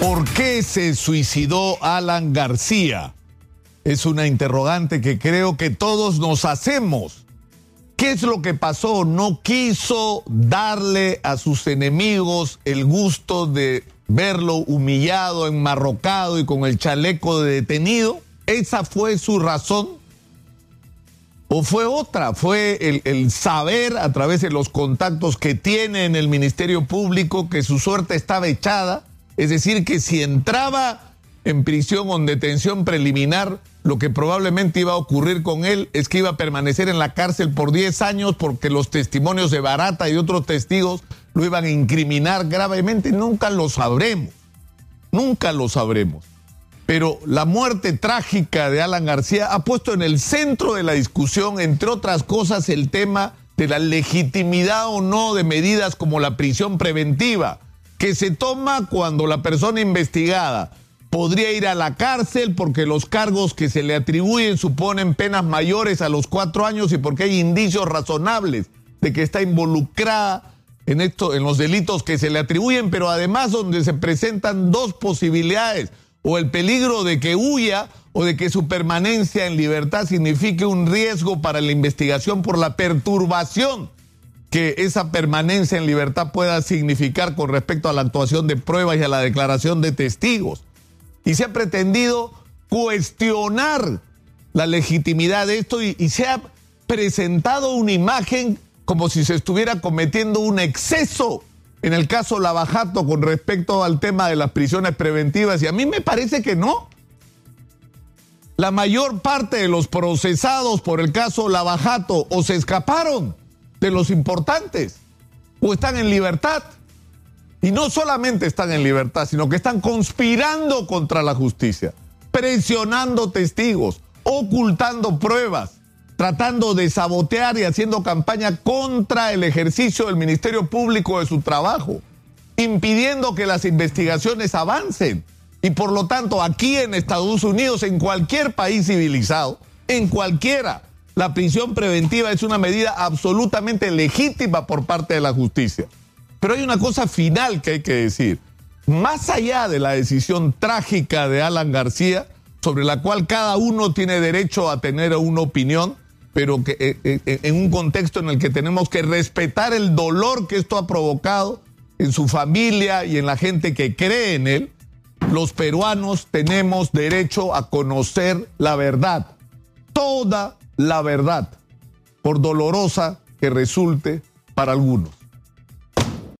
¿Por qué se suicidó Alan García? Es una interrogante que creo que todos nos hacemos. ¿Qué es lo que pasó? No quiso darle a sus enemigos el gusto de verlo humillado, enmarrocado y con el chaleco de detenido. ¿Esa fue su razón? ¿O fue otra? Fue el, el, saber a través de los contactos que tiene en el Ministerio Público que su suerte estaba echada. Es decir, que si entraba en prisión o en detención preliminar, lo que probablemente iba a ocurrir con él es que iba a permanecer en la cárcel por 10 años porque los testimonios de Barata y otros testigos lo iban a incriminar gravemente. Nunca lo sabremos. Nunca lo sabremos. Pero la muerte trágica de Alan García ha puesto en el centro de la discusión, entre otras cosas, el tema de la legitimidad o no de medidas como la prisión preventiva, que se toma cuando la persona investigada podría ir a la cárcel porque los cargos que se le atribuyen suponen penas mayores a los cuatro años y porque hay indicios razonables de que está involucrada en esto, en los delitos que se le atribuyen, pero además donde se presentan dos posibilidades, o el peligro de que huya o de que su permanencia en libertad signifique un riesgo para la investigación por la perturbación que esa permanencia en libertad pueda significar con respecto a la actuación de pruebas y a la declaración de testigos. Y se ha pretendido cuestionar la legitimidad de esto y, se ha presentado una imagen como si se estuviera cometiendo un exceso en el caso Lavajato con respecto al tema de las prisiones preventivas. Y a mí me parece que no. La mayor parte de los procesados por el caso Lavajato o se escaparon de los importantes o están en libertad. Y no solamente están en libertad, sino que están conspirando contra la justicia, presionando testigos, ocultando pruebas, tratando de sabotear y haciendo campaña contra el ejercicio del Ministerio Público de su trabajo, impidiendo que las investigaciones avancen. Y por lo tanto, aquí en Estados Unidos, en cualquier país civilizado, en cualquiera, la prisión preventiva es una medida absolutamente legítima por parte de la justicia. Pero hay una cosa final que hay que decir. Más allá de la decisión trágica de Alan García, sobre la cual cada uno tiene derecho a tener una opinión, pero que eh, eh, en un contexto en el que tenemos que respetar el dolor que esto ha provocado en su familia y en la gente que cree en él, los peruanos tenemos derecho a conocer la verdad, toda la verdad, por dolorosa que resulte para algunos.